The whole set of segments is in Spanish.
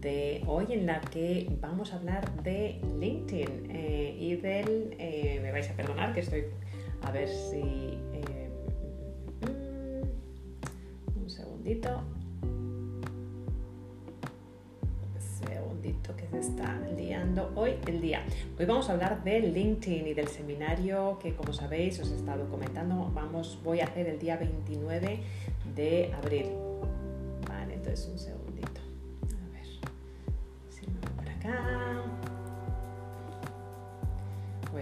de hoy en la que vamos a hablar de LinkedIn eh, y del... Eh, me vais a perdonar que estoy... A ver si... Eh, un segundito. Segundito que se está liando hoy el día. Hoy vamos a hablar de LinkedIn y del seminario que como sabéis os he estado comentando. Vamos, voy a hacer el día 29 de abril. Vale, entonces un segundito.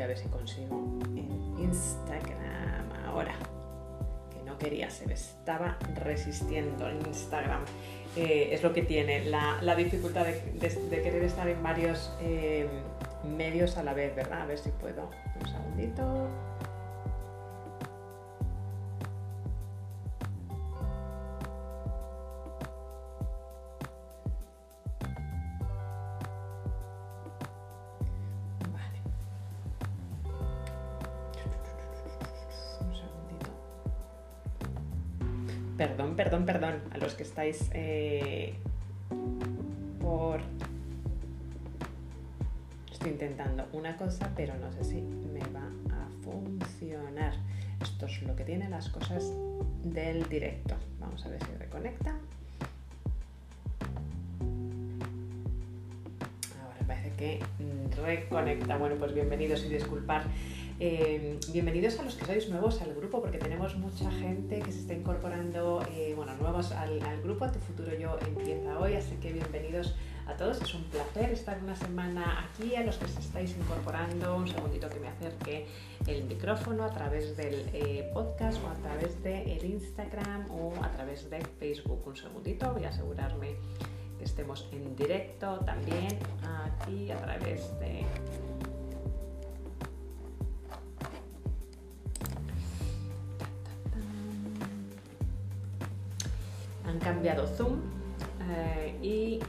A ver si consigo en Instagram ahora. Que no quería, se me estaba resistiendo en Instagram. Eh, es lo que tiene, la, dificultad de, querer estar en varios eh, medios a la vez, ¿verdad? A ver si puedo. Un segundito. Estáis eh, por... Estoy intentando una cosa, pero no sé si me va a funcionar. Esto es lo que tienen las cosas del directo. Vamos a ver si reconecta. Ahora parece que reconecta. Bueno, pues bienvenidos y disculpar eh, bienvenidos a los que sois nuevos al grupo, porque tenemos mucha gente que se está incorporando, eh, bueno, nuevos al, grupo. Tu futuro yo empieza hoy, así que bienvenidos a todos. Es un placer estar una semana aquí. A los que se estáis incorporando, un segundito que me acerque el micrófono a través del eh, podcast o a través del Instagram o a través de Facebook. Un segundito, voy a asegurarme que estemos en directo también aquí a través de cambiado Zoom eh, y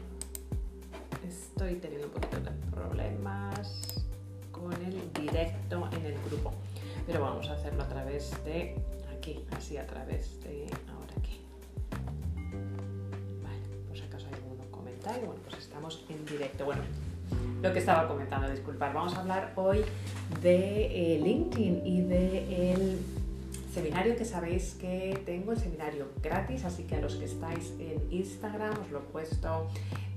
estoy teniendo un poquito de problemas con el directo en el grupo. Pero vamos a hacerlo a través de aquí, así a través de ahora aquí. Vale, si acaso hay algún comentario, bueno, pues estamos en directo. Bueno, lo que estaba comentando, disculpar, vamos a hablar hoy de eh, LinkedIn y de el seminario que sabéis que tengo, el seminario gratis, así que a los que estáis en Instagram os lo he puesto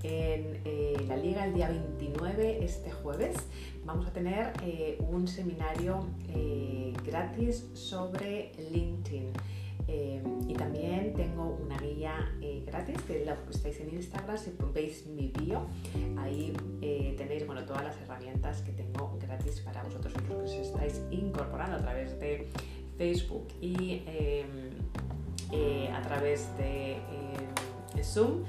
en eh, la liga el día 29, este jueves. Vamos a tener eh, un seminario eh, gratis sobre LinkedIn. y también tengo una guía gratis que la que estáis en Instagram, si veis mi bio, ahí tenéis bueno, todas las herramientas que tengo gratis para vosotros los que os estáis incorporando a través de Facebook y em, eh, a través de, em, Zoom,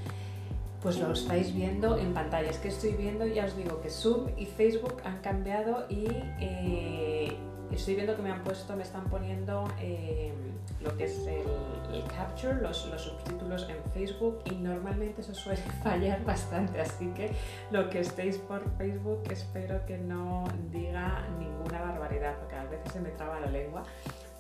pues lo estáis viendo en pantalla. Es que estoy viendo, ya os digo, que Zoom y Facebook han cambiado y eh, estoy viendo que me han puesto, me están poniendo em, lo que es el, capture, los, los, subtítulos en Facebook y normalmente eso suele fallar bastante, así que lo que estéis por Facebook espero que no diga ninguna barbaridad, porque a veces se me traba la lengua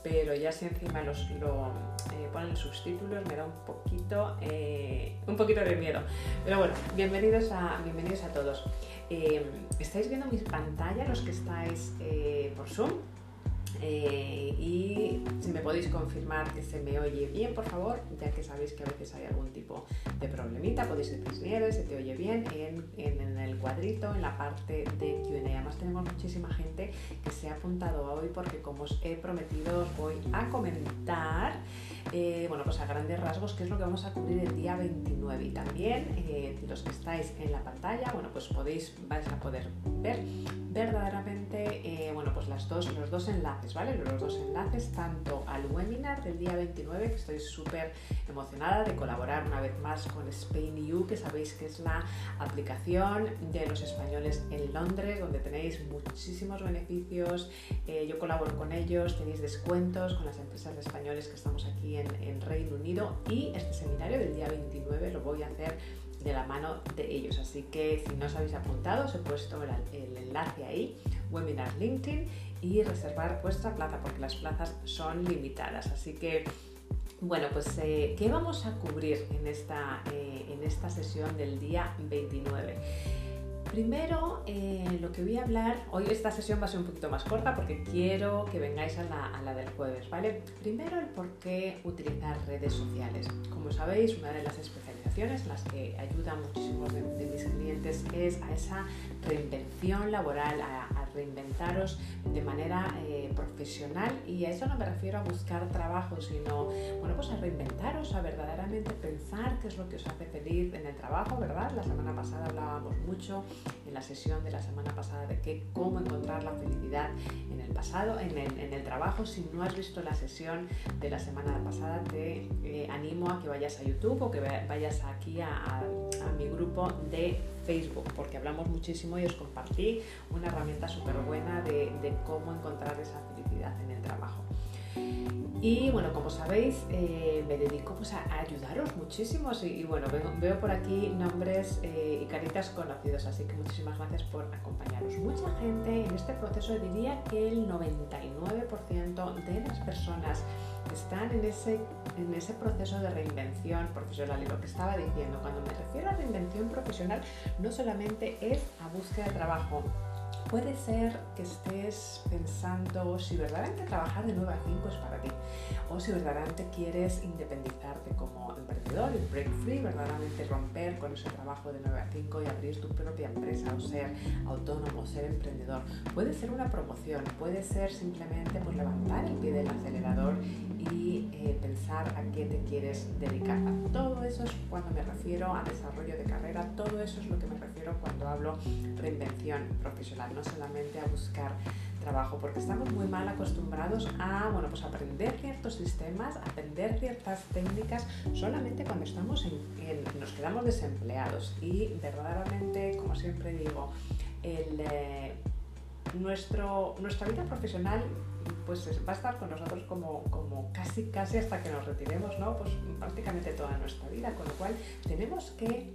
pero ya si encima los, lo eh, ponen subtítulos me da un poquito, eh, un poquito de miedo. Pero bueno, bienvenidos a, bienvenidos a todos. Eh, ¿Estáis viendo mi pantalla los que estáis por Zoom? Eh, y si me podéis confirmar que se me oye bien, por favor, ya que sabéis que a veces hay algún tipo de problemita, podéis decir Nieves, se te oye bien en, en, el cuadrito, en la parte de QA. Además, tenemos muchísima gente que se ha apuntado hoy porque, como os he prometido, os voy a comentar. Eh, bueno, pues a grandes rasgos, qué es lo que vamos a cubrir el día 29. Y también eh, los que estáis en la pantalla, bueno, pues podéis, vais a poder ver verdaderamente, bueno, pues las dos, los dos enlaces, Los dos enlaces, tanto al webinar del día 29, que estoy súper emocionada de colaborar una vez más con SpainU, que sabéis que es la aplicación de los españoles en Londres, donde tenéis muchísimos beneficios. yo colaboro con ellos, tenéis descuentos con las empresas de españoles que estamos aquí en, Reino Unido y este seminario del día 29 lo voy a hacer de la mano de ellos. Así que si no os habéis apuntado, os he puesto el enlace ahí, webinar LinkedIn y reservar vuestra plaza porque las plazas son limitadas. Así que Bueno, pues eh, ¿qué vamos a cubrir en esta, eh, en esta sesión del día 29? Primero, eh, lo que voy a hablar, hoy esta sesión va a ser un poquito más corta porque quiero que vengáis a la, a la, del jueves, ¿vale? Primero, el por qué utilizar redes sociales. Como sabéis, una de las especializaciones en las que ayudan muchísimos de, mis clientes es a esa reinvención laboral, a, a reinventaros de manera eh, profesional y a eso no me refiero a buscar trabajo, sino bueno, pues a reinventaros, a verdaderamente pensar qué es lo que os hace feliz en el trabajo, ¿verdad? La semana pasada hablábamos mucho en la sesión de la semana pasada de que cómo encontrar la felicidad en el pasado, en el, en el trabajo. Si no has visto la sesión de la semana pasada, te eh, animo a que vayas a YouTube o que vayas aquí a, a, mi grupo de Facebook, porque hablamos muchísimo y os compartí una herramienta súper buena de, cómo encontrar esa felicidad en el trabajo. Y bueno, como sabéis, eh, me dedico pues, a, ayudaros muchísimo y, bueno, veo, por aquí nombres eh, y caritas conocidos, así que muchísimas gracias por acompañaros. Mucha gente en este proceso diría que el 99% de las personas están en ese, en ese proceso de reinvención profesional. Y lo que estaba diciendo, cuando me refiero a reinvención profesional, no solamente es a búsqueda de trabajo, puede ser que estés pensando si verdaderamente trabajar de 9 a 5 es para ti o si verdaderamente quieres independizarte como emprendedor y break free, verdaderamente romper con ese trabajo de 9 a 5 y abrir tu propia empresa o ser autónomo, ser emprendedor. Puede ser una promoción, puede ser simplemente pues, levantar el pie del acelerador y eh, pensar a qué te quieres dedicar. Todo eso es cuando me refiero a desarrollo de carrera, todo eso es lo que me refiero cuando hablo reinvención profesional, no solamente a buscar trabajo, porque estamos muy mal acostumbrados a bueno, pues aprender ciertos sistemas, aprender ciertas técnicas solamente cuando estamos en, en, nos quedamos desempleados y verdaderamente, como siempre digo, el, eh, nuestro, nuestra vida profesional pues va a estar con nosotros como, como casi casi hasta que nos retiremos, ¿no? Pues prácticamente toda nuestra vida, con lo cual tenemos que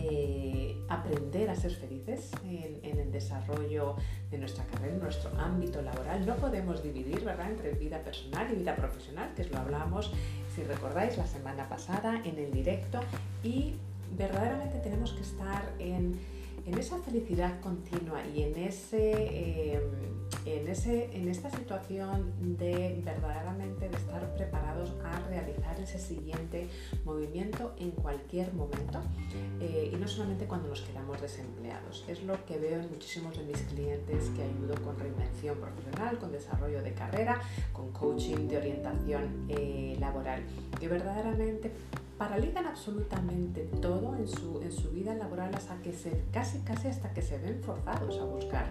eh, aprender a ser felices en, el desarrollo de nuestra carrera, en nuestro ámbito laboral. No podemos dividir, ¿verdad?, entre vida personal y vida profesional, que es lo hablamos, si recordáis, la semana pasada en el directo, y verdaderamente tenemos que estar en, en esa felicidad continua y en ese... Eh, en, ese, en esta situación de verdaderamente de estar preparados a realizar ese siguiente movimiento en cualquier momento eh, y no solamente cuando nos quedamos desempleados. Es lo que veo en muchísimos de mis clientes que ayudo con reinvención profesional, con desarrollo de carrera, con coaching de orientación eh, laboral, que verdaderamente paralizan absolutamente todo en su, en su vida laboral hasta que se, casi casi hasta que se ven forzados a buscar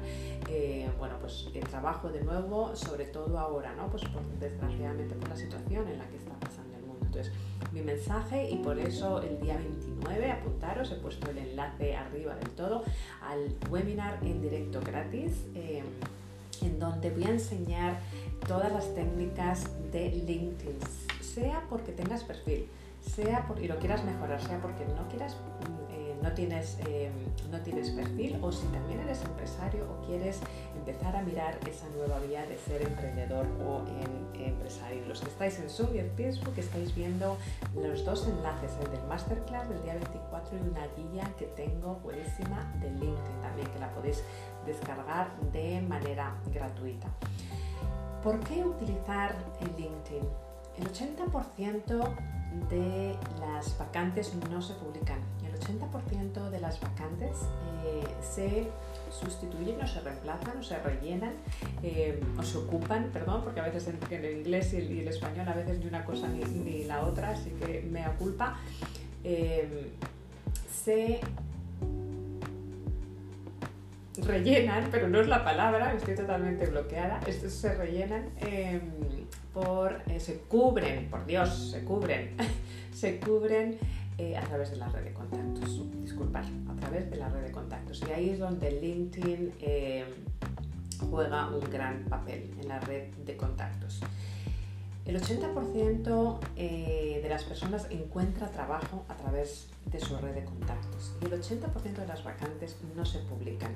eh, bueno, pues, el trabajo de nuevo, sobre todo ahora, ¿no? pues por, desgraciadamente por la situación en la que está pasando el mundo. Entonces, mi mensaje y por eso el día 29, apuntaros, he puesto el enlace arriba del todo al webinar en directo gratis. Eh, en donde voy a enseñar todas las técnicas de LinkedIn, sea porque tengas perfil, sea por, y lo quieras mejorar, sea porque no quieras, eh, no, tienes, eh, no tienes perfil o si también eres empresario o quieres empezar a mirar esa nueva vía de ser emprendedor o en, empresario. Los que estáis en Zoom y en Facebook estáis viendo los dos enlaces, el del masterclass del día 24 y una guía que tengo buenísima de LinkedIn también, que la podéis descargar de manera gratuita. ¿Por qué utilizar el LinkedIn? El 80% de las vacantes no se publican. El 80% de las vacantes eh, se sustituyen o se reemplazan o se rellenan eh, o se ocupan, perdón, porque a veces en, el inglés y el, español a veces ni una cosa ni, la otra, así que me culpa. Eh, se rellenan, pero no es la palabra, estoy totalmente bloqueada, estos se rellenan eh, se cubren, por Dios, se cubren, se cubren eh, a través de la red de contactos, disculpad, a través de la red de contactos. Y ahí es donde LinkedIn eh, juega un gran papel en la red de contactos. El 80% eh, de las personas encuentra trabajo a través de su red de contactos y el 80% de las vacantes no se publican.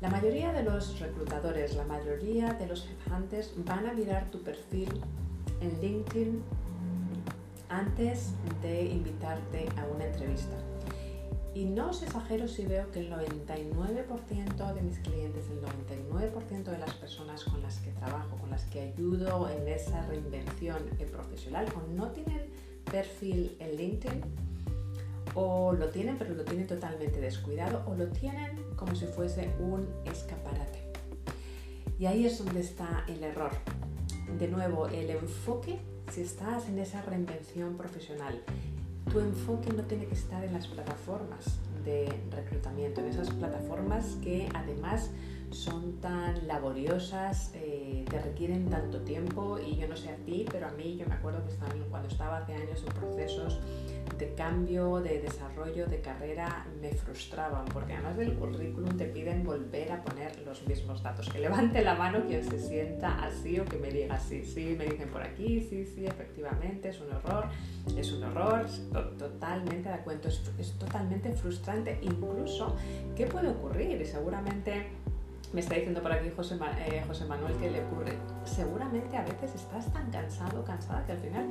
La mayoría de los reclutadores, la mayoría de los headhunters van a mirar tu perfil en LinkedIn antes de invitarte a una entrevista. Y no os exagero si veo que el 99% de mis clientes, el 99% de las personas con las que trabajo, con las que ayudo en esa reinvención profesional, o no tienen perfil en LinkedIn, o lo tienen pero lo tienen totalmente descuidado, o lo tienen como si fuese un escaparate. Y ahí es donde está el error. De nuevo, el enfoque, si estás en esa reinvención profesional tu enfoque no tiene que estar en las plataformas de reclutamiento, en esas plataformas que además son tan laboriosas, eh, te requieren tanto tiempo y yo no sé a ti, pero a mí yo me acuerdo que cuando estaba hace años en procesos de cambio, de desarrollo de carrera, me frustraban porque además del currículum te piden volver a poner los mismos datos. Que levante la mano quien se sienta así o que me diga sí, sí, me dicen por aquí, sí, sí, efectivamente, es un error, es un error, totalmente de acuerdo, es, es totalmente frustrante. Incluso, ¿qué puede ocurrir? Y seguramente me está diciendo por aquí José, eh, José, Manuel que le ocurre. Seguramente a veces estás tan cansado, cansada, que al final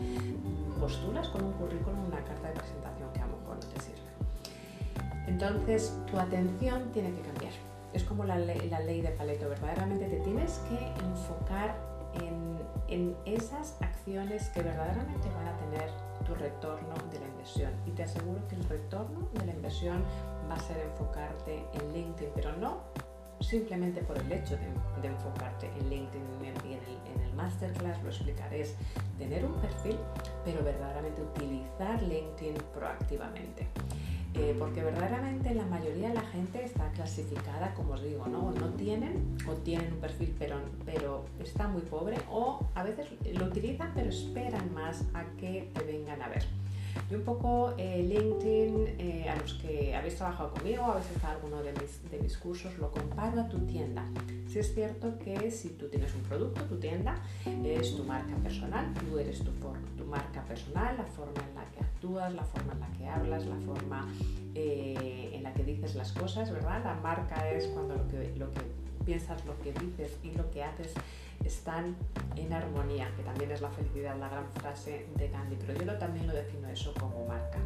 postulas con un currículum, una carta de presentación que a lo mejor no te sirve. Entonces, tu atención tiene que cambiar. Es como la ley, la ley de Paleto, verdaderamente te tienes que enfocar en, en esas acciones que verdaderamente van a tener tu retorno de la inversión. Y te aseguro que el retorno de la inversión va a ser enfocarte en LinkedIn, pero no simplemente por el hecho de, enfocarte en LinkedIn y en el, en el masterclass lo explicaré, es tener un perfil, pero verdaderamente utilizar LinkedIn proactivamente. Eh, porque verdaderamente la mayoría de la gente está clasificada, como os digo, ¿no? no tienen o tienen un perfil pero, pero está muy pobre o a veces lo utilizan pero esperan más a que te vengan a ver. Y un poco eh, LinkedIn, eh, a los que habéis trabajado conmigo, habéis estado alguno de mis, de mis cursos, lo comparo a tu tienda. Si es cierto que si tú tienes un producto, tu tienda es tu marca personal, tú eres tu, tu marca personal, la forma en la que actúas, la forma en la que hablas, la forma eh, en la que dices las cosas, ¿verdad? La marca es cuando lo que piensas, lo que dices y lo que haces están en armonía, que también es la felicidad, la gran frase de Gandhi, pero yo también lo defino eso como marca.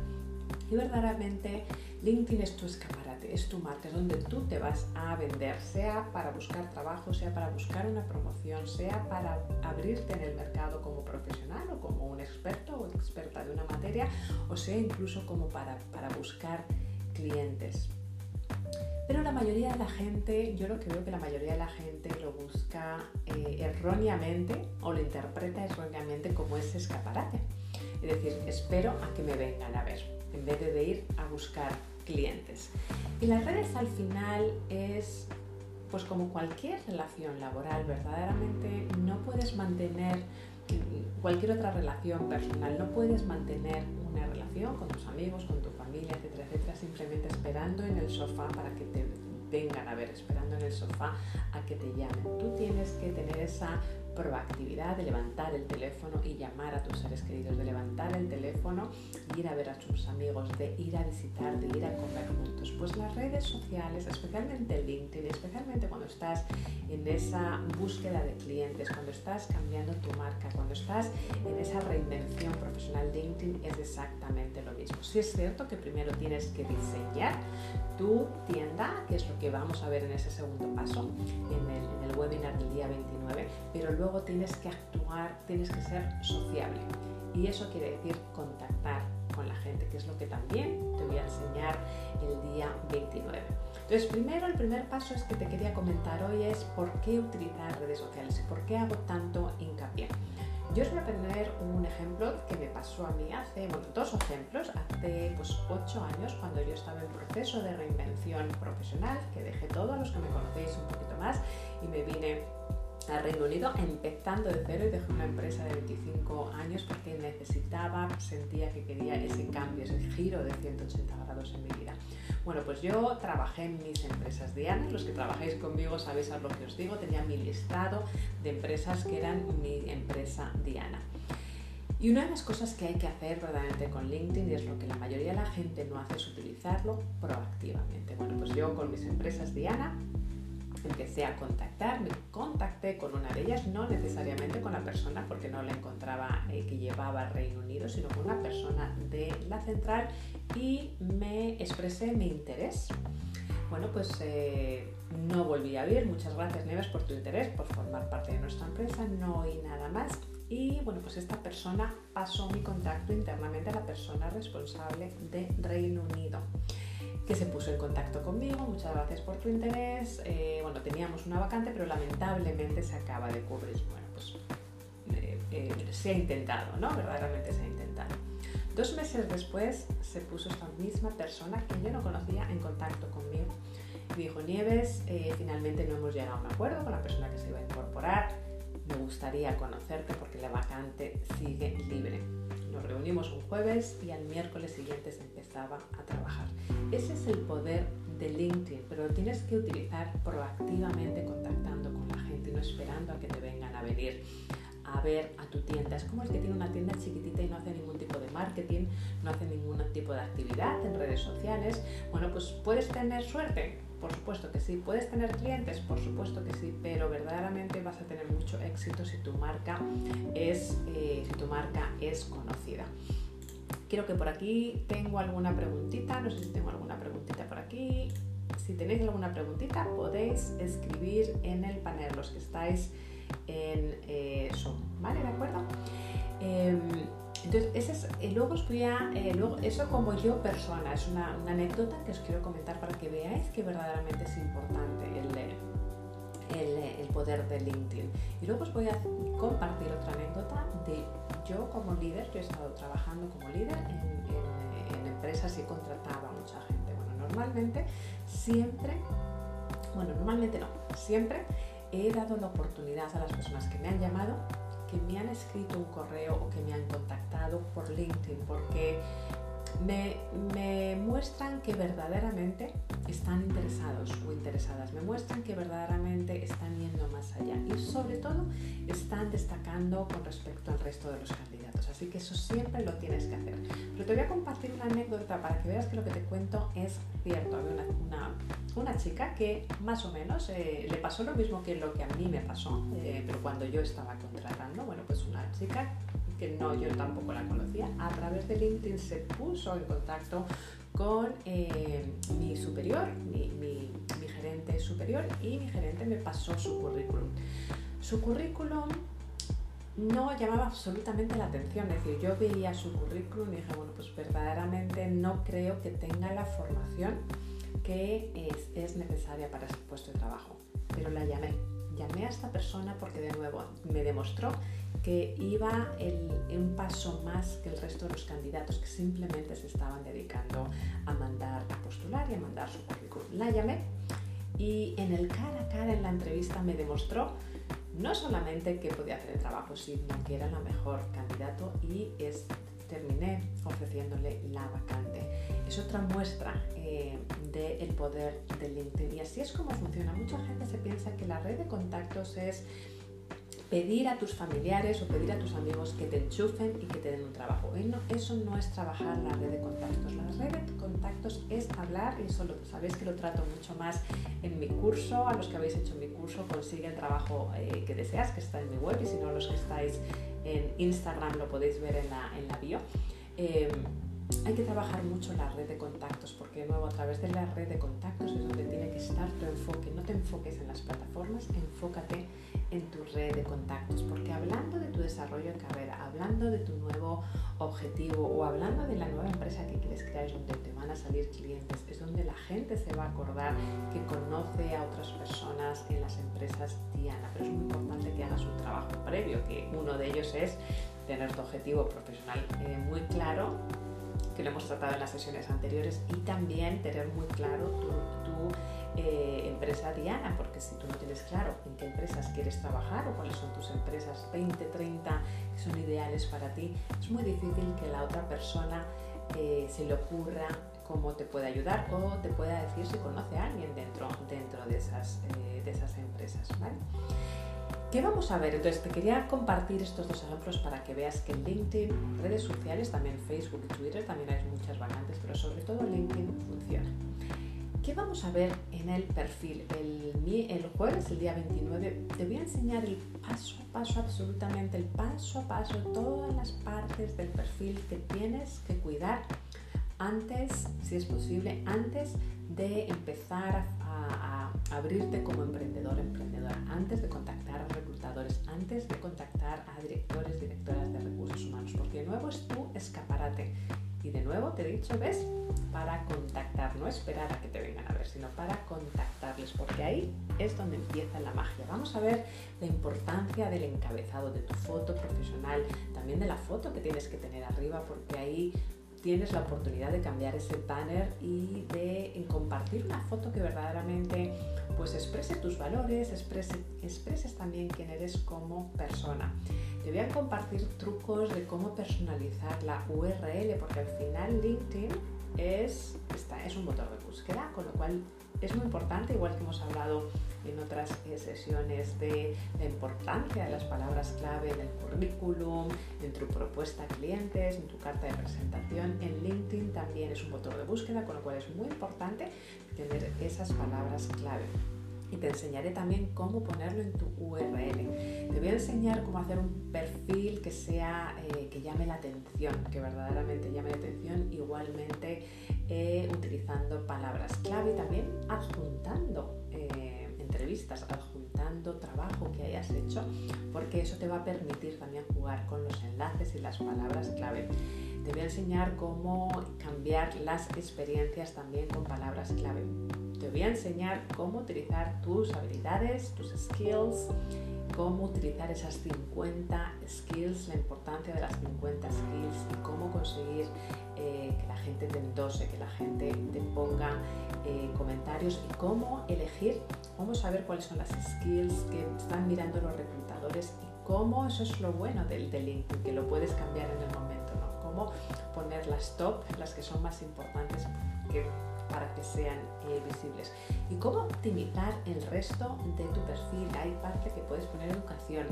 Y verdaderamente LinkedIn es tu escaparate, es tu marca, es donde tú te vas a vender, sea para buscar trabajo, sea para buscar una promoción, sea para abrirte en el mercado como profesional o como un experto o experta de una materia, o sea incluso como para, para buscar clientes. Pero la mayoría de la gente, yo lo que veo que la mayoría de la gente lo busca eh, erróneamente o lo interpreta erróneamente como ese escaparate. Es decir, espero a que me vengan a ver, en vez de, ir a buscar clientes. Y las redes al final es, pues como cualquier relación laboral, verdaderamente no puedes mantener cualquier otra relación personal, no puedes mantener una relación con tus amigos, con tu familia, etcétera, etcétera, simplemente esperando en el sofá para que te vengan a ver, esperando en el sofá a que te llamen. Tú tienes que tener esa proactividad de levantar el teléfono y llamar a tus seres queridos, de levantar el teléfono, ir a ver a tus amigos, de ir a visitar, de ir a comer juntos. Pues las redes sociales, especialmente LinkedIn, especialmente cuando estás en esa búsqueda de clientes, cuando estás cambiando tu marca, cuando estás en esa reinvención profesional, LinkedIn es exactamente lo mismo. Sí es cierto que primero tienes que diseñar tu tienda, que es lo que vamos a ver en ese segundo paso, en el, en el webinar del día 29, pero luego tienes que actuar, tienes que ser sociable. Y eso quiere decir contactar con la gente, que es lo que también te voy a enseñar el día 29. Entonces, primero, el primer paso es que te quería comentar hoy es por qué utilizar redes sociales y por qué hago tanto hincapié. Yo os voy a poner un ejemplo que me pasó a mí hace, bueno, dos ejemplos, hace pues ocho años cuando yo estaba en proceso de reinvención profesional, que dejé todo, los que me conocéis un poquito más, y me vine Reino Unido empezando de cero y dejé una empresa de 25 años porque necesitaba, sentía que quería ese cambio, ese giro de 180 grados en mi vida. Bueno, pues yo trabajé en mis empresas Diana, los que trabajáis conmigo sabéis a lo que os digo, tenía mi listado de empresas que eran mi empresa Diana. Y una de las cosas que hay que hacer verdaderamente con LinkedIn, y es lo que la mayoría de la gente no hace, es utilizarlo proactivamente. Bueno, pues yo con mis empresas Diana empecé a contactar, me contacté con una de ellas, no necesariamente con la persona, porque no la encontraba que llevaba Reino Unido, sino con una persona de la central y me expresé mi interés. Bueno, pues eh, no volví a ver. Muchas gracias, Neves, por tu interés, por formar parte de nuestra empresa. No oí nada más. Y bueno, pues esta persona pasó mi contacto internamente a la persona responsable de Reino Unido que se puso en contacto conmigo, muchas gracias por tu interés. Eh, bueno, teníamos una vacante, pero lamentablemente se acaba de cubrir. Bueno, pues eh, eh, se ha intentado, ¿no? Verdaderamente se ha intentado. Dos meses después se puso esta misma persona que yo no conocía en contacto conmigo. dijo, Nieves, finalmente no hemos llegado a un acuerdo con la persona que se iba a incorporar. Me gustaría conocerte porque la vacante sigue un jueves y al miércoles siguiente se empezaba a trabajar. Ese es el poder de LinkedIn, pero lo tienes que utilizar proactivamente contactando con la gente, no esperando a que te vengan a venir a ver a tu tienda. Es como el que tiene una tienda chiquitita y no hace ningún tipo de marketing, no hace ningún tipo de actividad en redes sociales. Bueno, pues puedes tener suerte, por supuesto que sí. Puedes tener clientes, por supuesto que sí, pero verdaderamente vas a tener mucho éxito si tu marca es, eh, si tu marca es conocida. Quiero que por aquí tengo alguna preguntita, no sé si tengo alguna preguntita por aquí. Si tenéis alguna preguntita podéis escribir en el panel, los que estáis en eh, Zoom, ¿vale? ¿De acuerdo? Em, entonces, ese es, eh, luego os voy a, eh, luego, eso como yo persona, es una, anécdota que os quiero comentar para que veáis que verdaderamente es importante el, el, poder de LinkedIn. Y luego os voy a compartir otra anécdota de yo como líder, yo he estado trabajando como líder en, en empresas y contrataba a mucha gente. Bueno, normalmente siempre, bueno, normalmente no, siempre he dado la oportunidad a las personas que me han llamado que me han escrito un correo o que me han contactado por LinkedIn, porque me, muestran que verdaderamente están interesados o interesadas, me muestran que verdaderamente están yendo más allá y sobre todo están destacando con respecto al resto de los candidatos. Así que eso siempre lo tienes que hacer. Pero te voy a compartir una anécdota para que veas que lo que te cuento es cierto. Una chica que más o menos eh, le pasó lo mismo que lo que a mí me pasó, eh, pero cuando yo estaba contratando, bueno, pues una chica que no, yo tampoco la conocía, a través de LinkedIn se puso en contacto con eh, mi superior, mi, mi, gerente superior, y mi gerente me pasó su currículum. Su currículum no llamaba absolutamente la atención, es decir, yo veía su currículum y dije, bueno, pues verdaderamente no creo que tenga la formación es, es necesaria para ese puesto de trabajo, pero la llamé. Llamé a esta persona porque de nuevo me demostró que iba un paso más que el resto de los candidatos que simplemente se estaban dedicando a mandar, a postular y a mandar su currículum. La llamé y en el cara a cara en la entrevista me demostró no solamente que podía hacer el trabajo, sino que era la mejor candidato y es, terminé ofreciéndole la vacante. Es otra muestra eh, del poder del LinkedIn y así es como funciona. Mucha gente se piensa que la red de contactos es pedir a tus familiares o pedir a tus amigos que te enchufen y que te den un trabajo. Eso no es trabajar la red de contactos. La red de contactos es hablar, y eso lo, sabéis que lo trato mucho más en mi curso. A los que habéis hecho mi curso, consigue el trabajo eh, que deseas, que está en mi web, y si no, los que estáis en Instagram lo podéis ver en la, en la bio. Em, hay que trabajar mucho la red de contactos, porque de nuevo a través de la red de contactos es donde tiene que estar tu enfoque. No te enfoques en las plataformas, enfócate en tu red de contactos, porque hablando de tu desarrollo en carrera, hablando de tu nuevo objetivo o hablando de la nueva empresa que quieres crear, es donde te van a salir clientes, es donde la gente se va a acordar que conoce a otras personas en las empresas Diana, pero es muy importante que hagas un trabajo previo, que uno de ellos es tener tu objetivo profesional eh, muy claro que lo hemos tratado en las sesiones anteriores, y también tener muy claro tu, eh, empresa diana, porque si tú no tienes claro en qué empresas quieres trabajar o cuáles son tus empresas 20, 30 que son ideales para ti, es muy difícil que la otra persona eh, se le ocurra cómo te puede ayudar o te pueda decir si conoce a alguien dentro, dentro de, esas, eh, de esas empresas. ¿vale? ¿Qué vamos a ver? Entonces te quería compartir estos dos ejemplos para que veas que en LinkedIn, redes sociales, también Facebook y Twitter, también hay muchas vacantes, pero sobre todo LinkedIn funciona. ¿Qué vamos a ver en el perfil? El, el, jueves, el día 29, te voy a enseñar el paso a paso, absolutamente el paso a paso, todas las partes del perfil que tienes que cuidar antes, si es posible, antes de empezar a, abrirte como emprendedor, emprendedora, antes de contactar a reclutadores, antes de contactar a directores, directoras de recursos humanos, porque de nuevo es tu escaparate. Y de nuevo te he dicho, ¿ves? Para contactar, no esperar a que te vengan a ver, sino para contactarles, porque ahí es donde empieza la magia. Vamos a ver la importancia del encabezado, de tu foto profesional, también de la foto que tienes que tener arriba, porque ahí tienes la oportunidad de cambiar ese banner y de compartir una foto que verdaderamente pues exprese tus valores, exprese, expreses también quién eres como persona. Te voy a compartir trucos de cómo personalizar la URL porque al final LinkedIn es, es un motor de búsqueda, con lo cual es muy importante, igual que hemos hablado en otras sesiones de la importancia de las palabras clave en el currículum, en tu propuesta a clientes, en tu carta de presentación. En LinkedIn también es un motor de búsqueda, con lo cual es muy importante tener esas palabras clave y te enseñaré también cómo ponerlo en tu URL. Te voy a enseñar cómo hacer un perfil que sea eh, que llame la atención, que verdaderamente llame la atención, igualmente eh, utilizando palabras clave también adjuntando eh, entrevistas, adjuntando trabajo que hayas hecho, porque eso te va a permitir también jugar con los enlaces y las palabras clave. Te voy a enseñar cómo cambiar las experiencias también con palabras clave te voy a enseñar cómo utilizar tus habilidades, tus skills, cómo utilizar esas 50 skills, la importancia de las 50 skills y cómo conseguir eh, que la gente te endose, que la gente te ponga eh, comentarios y cómo elegir, cómo saber cuáles son las skills que están mirando los reclutadores y cómo eso es lo bueno del, del LinkedIn, que lo puedes cambiar en el momento, ¿no? Cómo poner las top, las que son más importantes que para que sean eh, visibles. ¿Y cómo optimizar el resto de tu perfil? Hay parte que puedes poner educación,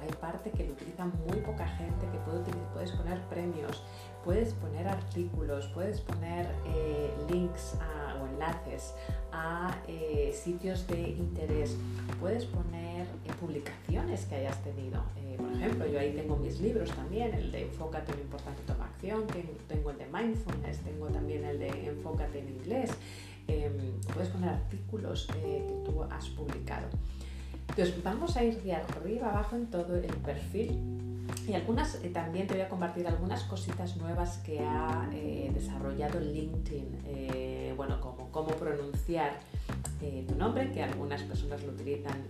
hay parte que lo utiliza muy poca gente, que puede puedes poner premios, puedes poner artículos, puedes poner eh, links o enlaces a eh, sitios de interés, puedes poner publicaciones que hayas tenido. por ejemplo, yo ahí tengo mis libros también, el de Enfócate en lo importante, toma acción, tengo el de Mindfulness, tengo también el de Enfócate en inglés. Em, puedes poner artículos eh, que tú has publicado. Entonces vamos a ir de arriba abajo en todo el perfil y algunas eh, también te voy a compartir algunas cositas nuevas que ha eh, desarrollado LinkedIn. bueno, como cómo pronunciar tu nombre, que algunas personas lo utilizan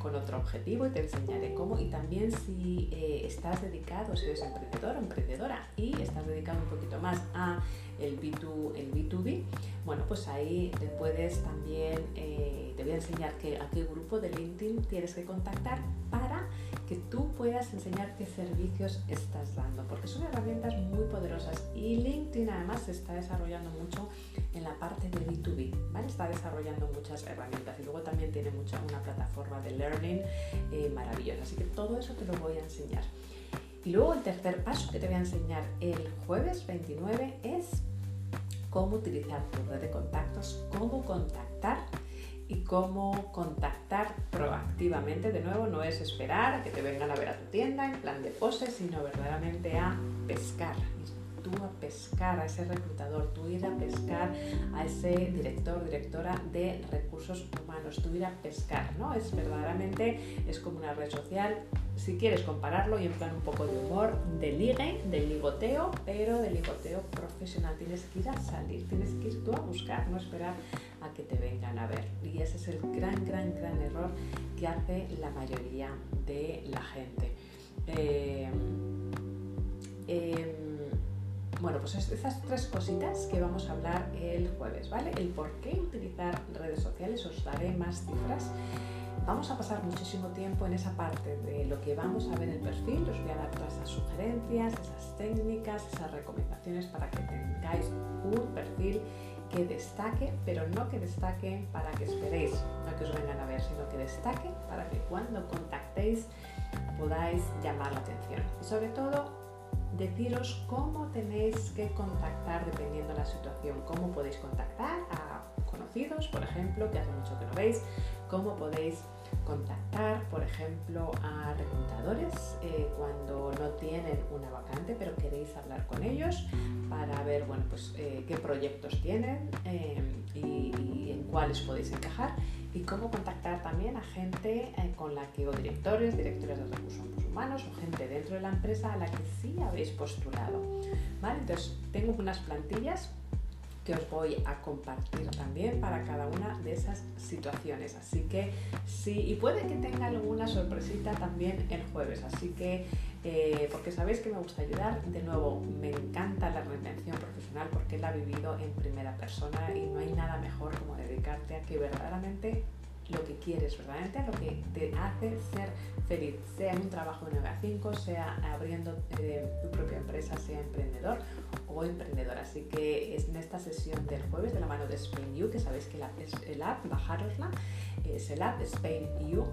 con otro objetivo y te enseñaré cómo. Y también si estás dedicado, si eres emprendedor o emprendedora y estás dedicado un poquito más a el, B2, el B2B, bueno, pues ahí te puedes también, eh, te voy a enseñar a qué grupo de LinkedIn tienes que contactar para que tú puedas enseñar qué servicios estás dando, porque son herramientas muy poderosas y LinkedIn además se está desarrollando mucho en la parte de B2B, ¿vale? Está desarrollando muchas herramientas y luego también tiene mucha, una plataforma de learning eh, maravillosa, así que todo eso te lo voy a enseñar. Y luego el tercer paso que te voy a enseñar el jueves 29 es cómo utilizar tu red de contactos, cómo contactar y cómo contactar proactivamente. De nuevo, no es esperar a que te vengan a ver a tu tienda en plan de pose, sino verdaderamente a pescar tú a pescar a ese reclutador, tú ir a pescar a ese director, directora de recursos humanos, tú ir a pescar, ¿no? Es verdaderamente, es como una red social, si quieres compararlo y en plan un poco de humor, de ligue, de ligoteo, pero de ligoteo profesional. Tienes que ir a salir, tienes que ir tú a buscar, no esperar que te vengan a ver. Y ese es el gran, gran, gran error que hace la mayoría de la gente. Eh, em, bueno, pues esas tres cositas que vamos a hablar el jueves, ¿vale? El por qué utilizar redes sociales, os daré más cifras. Vamos a pasar muchísimo tiempo en esa parte de lo que vamos a ver en el perfil. Os voy a dar todas esas sugerencias, esas técnicas, esas recomendaciones para que tengáis un perfil que destaque, pero no que destaque para que esperéis, no que os vengan a ver, sino que destaque para que cuando contactéis podáis llamar la atención. Y sobre todo, deciros cómo tenéis que contactar dependiendo de la situación, cómo podéis contactar a conocidos, por ejemplo, que hace mucho que no veis, cómo podéis contactar, por ejemplo, a reclutadores eh, cuando no tienen una vacante, pero queréis hablar con ellos para ver bueno, pues, eh, qué proyectos tienen eh, y, en cuáles podéis encajar y cómo contactar también a gente con la que, o directores, directores de recursos humanos o gente dentro de la empresa a la que sí habéis postulado. ¿Vale? Entonces, tengo unas plantillas que os voy a compartir también para cada una de esas situaciones. Así que sí, y puede que tenga alguna sorpresita también el jueves. Así que, eh, porque sabéis que me gusta ayudar, de nuevo, me encanta la reinvención profesional porque la he vivido en primera persona y no hay nada mejor como dedicarte a que verdaderamente lo que quieres, verdaderamente lo que te hace ser feliz, sea en un trabajo de 9 a 5, sea abriendo eh, tu propia empresa, sea emprendedor o emprendedora. Así que es en esta sesión del jueves de la mano de Spain You, que sabéis que es el app, bajárosla, es el app Spain You,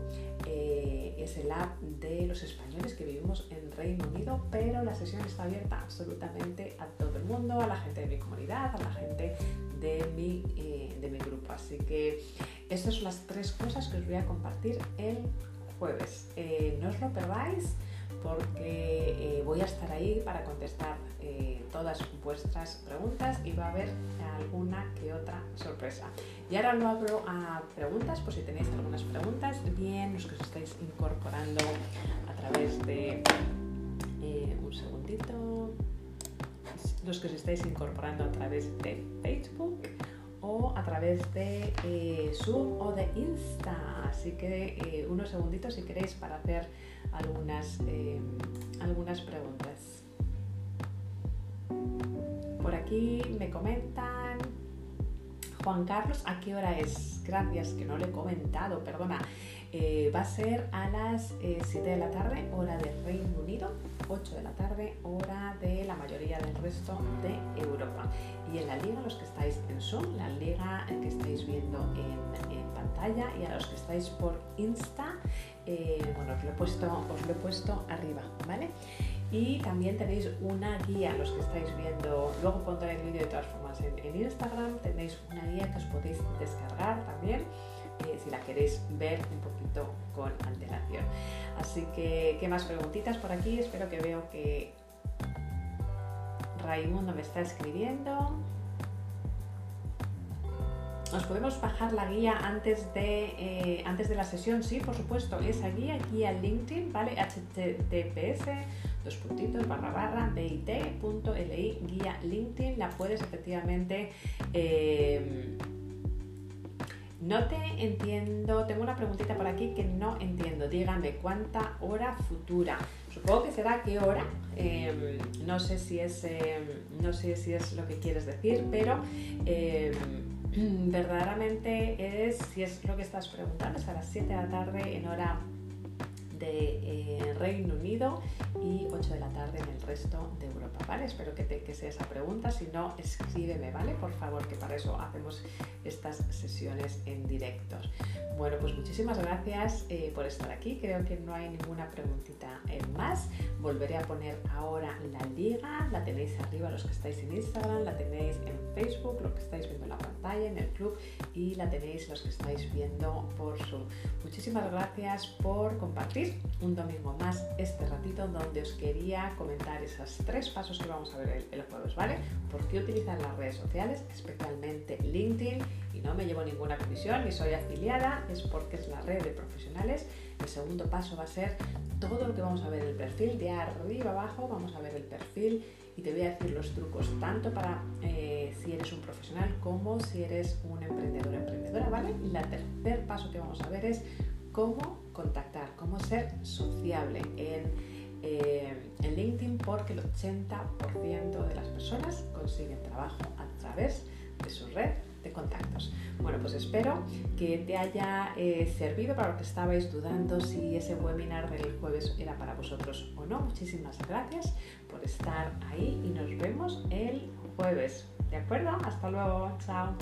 eh, es el app de los españoles que vivimos en Reino Unido, pero la sesión está abierta absolutamente a todo el mundo, a la gente de mi comunidad, a la gente de mi, eh, de mi grupo. Así que estas son las tres cosas que os voy a compartir el jueves. Eh, no os lo perdáis porque eh, voy a estar ahí para contestar eh, todas vuestras preguntas y va a haber alguna que otra sorpresa. Y ahora lo abro a preguntas, por si tenéis algunas preguntas, bien los que os estáis incorporando a través de... un segundito. Los que os estáis incorporando a través de Facebook o a través de eh, Zoom o de Insta. Así que eh, unos segunditos si queréis para hacer algunas, eh, algunas preguntas. Por aquí me comentan, Juan Carlos, ¿a qué hora es? Gracias, que no le he comentado, perdona. va a ser a las 7 de la tarde, hora de Reino Unido, 8 de la tarde, hora de la mayoría del resto de Europa. Y en la liga, los que estáis en Zoom, la liga que estáis viendo en, pantalla y a los que estáis por Insta, eh, bueno, os lo, he puesto, os lo he puesto arriba, ¿vale? Y también tenéis una guía, los que estáis viendo, luego pondré el vídeo de todas formas en, Instagram, tenéis una guía que os podéis descargar también eh, si la queréis ver un poquito con antelación. Así que, ¿qué más preguntitas por aquí? Espero que veo que Raimundo me está escribiendo. ¿Nos podemos bajar la guía antes de, eh, antes de la sesión? Sí, por supuesto. Esa guía, guía LinkedIn, ¿vale? https dos puntitos barra barra bit.li guía LinkedIn. La puedes efectivamente eh, no te entiendo, tengo una preguntita por aquí que no entiendo. Dígame, ¿cuánta hora futura? Supongo que será qué hora. Em, no, sé si es, em, no sé si es lo que quieres decir, pero em, verdaderamente es, si es lo que estás preguntando, es a las 7 de la tarde en hora de eh, Reino Unido y 8 de la tarde en el resto de Europa, ¿vale? Espero que, te, que sea esa pregunta, si no, escríbeme, ¿vale? Por favor, que para eso hacemos estas sesiones en directos. Bueno, pues muchísimas gracias eh, por estar aquí, creo que no hay ninguna preguntita más. Volveré a poner ahora la liga, la tenéis arriba los que estáis en Instagram, la tenéis en Facebook, los que estáis viendo en la pantalla, en el club y la tenéis los que estáis viendo por Zoom. Muchísimas gracias por compartir un domingo más este ratito donde os quería comentar esos tres pasos que vamos a ver el, jueves, ¿vale? ¿Por qué utilizar las redes sociales, especialmente LinkedIn? Y no me llevo ninguna comisión ni soy afiliada, es porque es la red de profesionales. El segundo paso va a ser todo lo que vamos a ver el perfil, de arriba abajo vamos a ver el perfil y te voy a decir los trucos tanto para eh, si eres un profesional como si eres un emprendedor emprendedora, ¿vale? Y el tercer paso que vamos a ver es cómo contactar, cómo ser sociable en, eh, LinkedIn porque el 80% de las personas consiguen trabajo a través de su red de contactos. Bueno, pues espero que te haya eh, servido para lo que estabais dudando si ese webinar del jueves era para vosotros o no. Muchísimas gracias por estar ahí y nos vemos el jueves. ¿De acuerdo? Hasta luego. Chao.